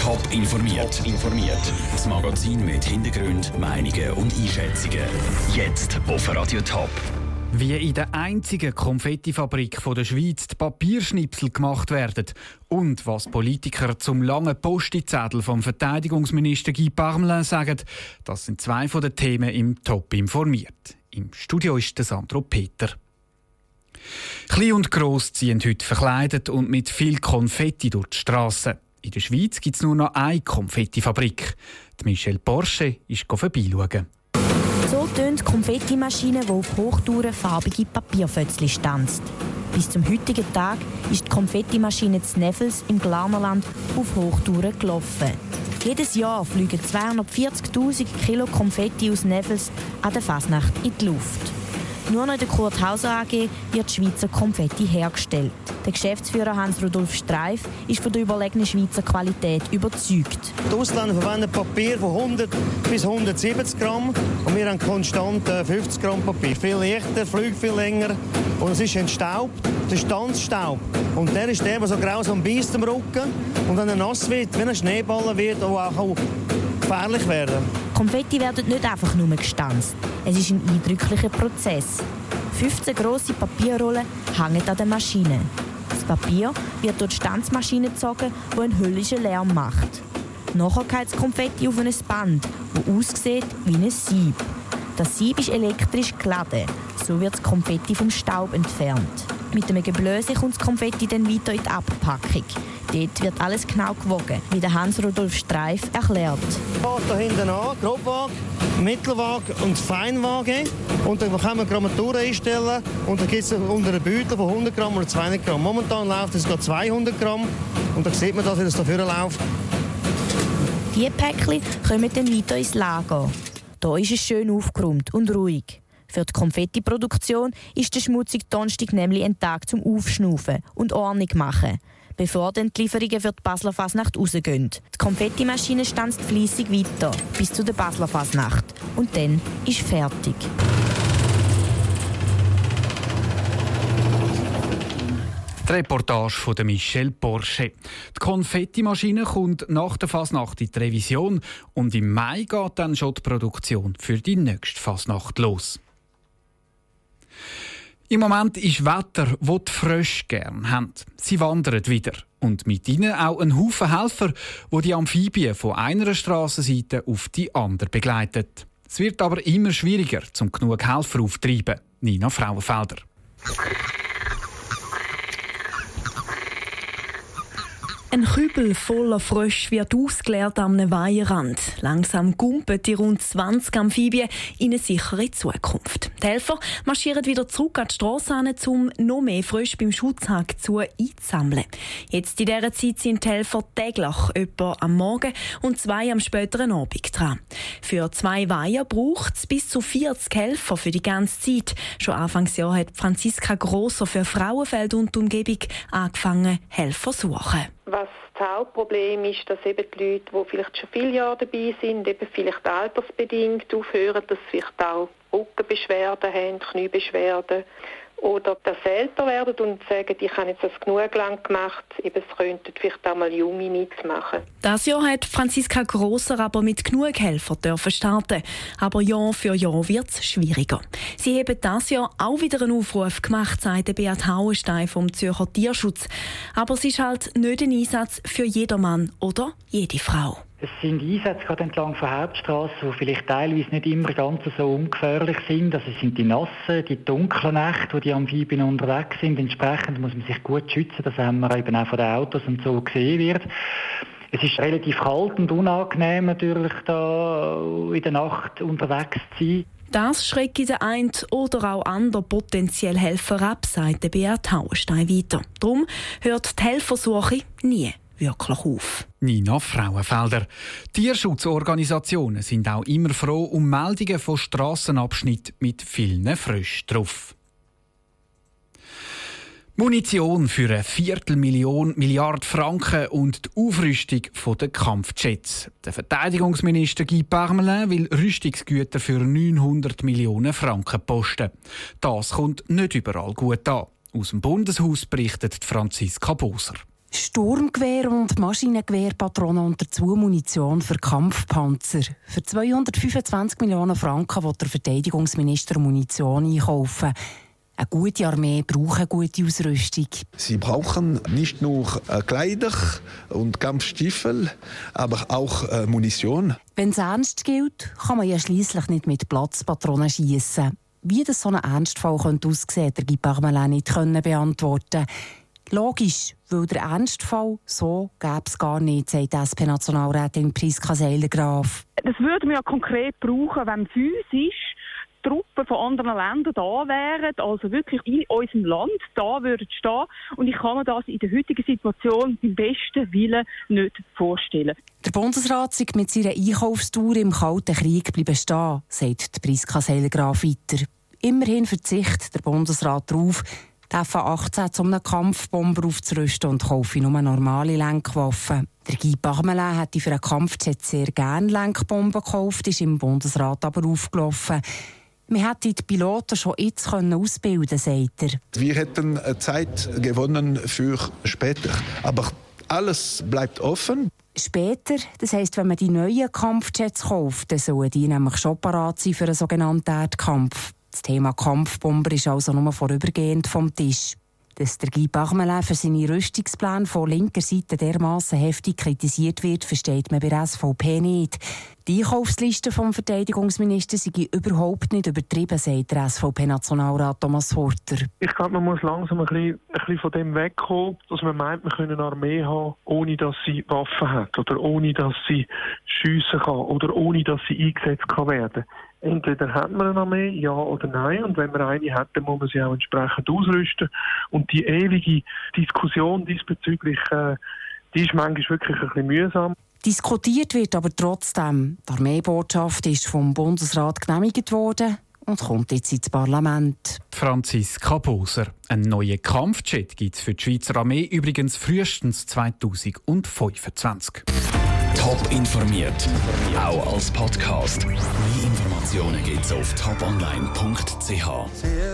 Top informiert. informiert. Das Magazin mit Hintergrund, Meinungen und Einschätzungen. Jetzt auf Radio Top. Wie in der einzigen Konfettifabrik der Schweiz die Papierschnipsel gemacht werden und was Politiker zum langen Postizettel vom Verteidigungsminister Guy Parmelin sagen, das sind zwei von den Themen im Top informiert. Im Studio ist der Sandro Peter. Klein und Gross ziehen heute verkleidet und mit viel Konfetti durch die Strassen. In der Schweiz gibt es nur noch eine Konfettifabrik. Die Michelle Porsche ist vorbeischauen. So tönt die Konfettimaschine, die auf Hochtouren farbige Papierfötzli stanzt. Bis zum heutigen Tag ist die Konfettimaschine Sneffels im Glarnerland auf Hochtouren gelaufen. Jedes Jahr fliegen 240.000 Kilo Konfetti aus Neffels an der Fasnacht in die Luft. Nur noch in der Kurt Hauser AG wird Schweizer Konfetti hergestellt. Der Geschäftsführer Hans-Rudolf Streif ist von der überlegenen Schweizer Qualität überzeugt. Die Ausländer verwenden Papier von 100 bis 170 Gramm und wir haben konstant 50 Gramm Papier. Viel leichter, fliegt viel länger und es ist entstaubt. Das ist Tanzstaub. Und der ist der, der so grausam beißt am Rücken und wenn er nass wird, wenn er Schneeball wird, auch, auch gefährlich werden. Konfetti werden nicht einfach nur gestanzt. Es ist ein eindrücklicher Prozess. 15 grosse Papierrollen hängen an der Maschine. Das Papier wird durch die Stanzmaschine gezogen, die einen höllischen Lärm macht. Nachher geht das Konfetti auf ein Band, das aussieht wie ein Sieb. Das Sieb ist elektrisch geladen. So wird das Konfetti vom Staub entfernt. Mit einem Geblöse kommt das Konfetti dann weiter in die Abpackung. Dort wird alles genau gewogen, wie der Hans-Rudolf Streif erklärt. Hier hinten an, Grobwaage, Mittelwaage und Feinwaage. Und dann können wir Grammaturen einstellen. Und dann gibt es unter einem Beutel von 100 Gramm oder 200 Gramm. Momentan läuft es 200 Gramm. Und dann sieht man, dass es dafür läuft. Diese Päckchen kommen dann weiter ins Lager. Hier ist es schön aufgeräumt und ruhig. Für die Konfettiproduktion ist der schmutzige Donnerstag nämlich ein Tag zum Aufschnaufen und Ordnung machen bevor dann die Lieferungen für die Basler Fasnacht rausgehen. Die Konfettimaschine stanzt fließig weiter bis zu der Basler Fasnacht. Und dann ist fertig. Die Reportage von Michelle Porsche. Die Konfettimaschine kommt nach der Fasnacht in die Revision und im Mai geht dann schon die Produktion für die nächste Fasnacht los. Im Moment ist Wetter, wo die Frösche gern haben. Sie wandern wieder. Und mit ihnen auch ein Haufen Helfer, wo die Amphibien von einer Strassenseite auf die andere begleitet. Es wird aber immer schwieriger, zum genug Helfer auftreiben. Nina Frauenfelder. Ein Kübel voller Frösche wird ausgeleert am Weiherrand. Langsam gumpen die rund 20 Amphibien in eine sichere Zukunft. Die Helfer marschieren wieder zurück an die Strasse um noch mehr Frösche beim Schutzhang zu einzusammeln. Jetzt in dieser Zeit sind die Helfer täglich etwa am Morgen und zwei am späteren Abend dran. Für zwei Weiher braucht es bis zu 40 Helfer für die ganze Zeit. Schon Anfangsjahr hat Franziska Grosser für Frauenfeld und Umgebung angefangen, Helfer zu suchen. Das Hauptproblem ist, dass eben die Leute, die vielleicht schon viele Jahre dabei sind, eben vielleicht altersbedingt aufhören, dass sie vielleicht auch Rückenbeschwerden haben, Kniebeschwerden oder dass sie älter werden und sagen, ich habe jetzt das genug lang gemacht, eben es könnten vielleicht auch mal Junge mitmachen. Das Jahr hat Franziska Grosser aber mit genug Helfern dürfen starten. Aber Jahr für Jahr wird es schwieriger. Sie haben das Jahr auch wieder einen Aufruf gemacht, sagt Beat Hauenstein vom Zürcher Tierschutz. Aber es ist halt nicht ein Einsatz für jedermann oder jede Frau. Es sind Einsätze gerade entlang von Hauptstraßen, die vielleicht teilweise nicht immer ganz so ungefährlich sind. Also es sind die nassen, die dunklen Nächte, wo die Amphibien unterwegs sind. Entsprechend muss man sich gut schützen, dass man eben auch von den Autos und so gesehen wird. Es ist relativ kalt und unangenehm natürlich da in der Nacht unterwegs zu sein. Das schreckt den einen oder auch anderen potenziell Helfer ab, sagt Beat Hauenstein weiter. Darum hört die Helfersuche nie wirklich auf. Nina Frauenfelder. Tierschutzorganisationen sind auch immer froh um Meldungen von Strassenabschnitten mit vielen Fröschen drauf. Munition für eine Viertelmillion Milliarden Franken und die Aufrüstung der Kampfjets. Der Verteidigungsminister Guy Parmelin will Rüstungsgüter für 900 Millionen Franken posten. Das kommt nicht überall gut an. Aus dem Bundeshaus berichtet Franziska Boser. Sturmgewehr und Maschinengewehrpatronen und dazu Munition für Kampfpanzer. Für 225 Millionen Franken will der Verteidigungsminister Munition einkaufen. Eine gute Armee braucht eine gute Ausrüstung. Sie brauchen nicht nur äh, Kleider und Kampfstiefel, aber auch äh, Munition. Wenn es ernst gilt, kann man ja schließlich nicht mit Platzpatronen schießen. Wie das so ein Ernstfall könnte aussehen, der Guy Parmelin nicht beantworten Logisch, weil der Ernstfall so gäbe es gar nicht, sagt SP-Nationalrätin Priska Seiler-Graf. Das würden wir ja konkret brauchen, wenn physisch Truppen von anderen Ländern da wären, also wirklich in unserem Land da würden stehen. Und ich kann mir das in der heutigen Situation beim besten Willen nicht vorstellen. Der Bundesrat sei mit seiner Einkaufstour im Kalten Krieg bleiben stehen, sagt Priska Seiler-Graf weiter. Immerhin verzichtet der Bundesrat darauf, die F-18 zu einem Kampfbomber aufzurüsten und kaufe nur normale Lenkwaffen. Der Guy Parmelin hätte für einen Kampfjet sehr gerne Lenkbomben gekauft, ist im Bundesrat aber aufgelaufen. Wir hätten die Piloten schon jetzt ausbilden können, sagt er. Wir hätten Zeit gewonnen für später. Aber alles bleibt offen. Später, das heisst, wenn man die neuen Kampfjets kauft, dann sollen die nämlich schon parat sein für einen sogenannten Erdkampf. Das Thema Kampfbomber ist also nur vorübergehend vom Tisch. Dass der Guy Parmelin für seine Rüstungspläne von linker Seite dermaßen heftig kritisiert wird, versteht man bei SVP nicht. Die Einkaufsliste vom Verteidigungsminister sei überhaupt nicht übertrieben, sagt der SVP-Nationalrat Thomas Horter. Ich glaube, man muss langsam ein bisschen, ein bisschen von dem wegkommen, dass man meint, man könne eine Armee haben, ohne dass sie Waffen hat oder ohne dass sie schiessen kann oder ohne dass sie eingesetzt kann werden. Entweder hat man eine Armee, ja oder nein. Und wenn man eine hat, dann muss man sie auch entsprechend ausrüsten. Und die ewige Diskussion diesbezüglich, äh, die ist manchmal wirklich ein bisschen mühsam. Diskutiert wird aber trotzdem. Die Armeebotschaft ist vom Bundesrat genehmigt worden und kommt jetzt ins Parlament. Franziska Poser. Ein neuer Kampfjet gibt es für die Schweizer Armee übrigens frühestens 2025. Top informiert, auch als Podcast. Mehr Informationen gibt's auf toponline.ch.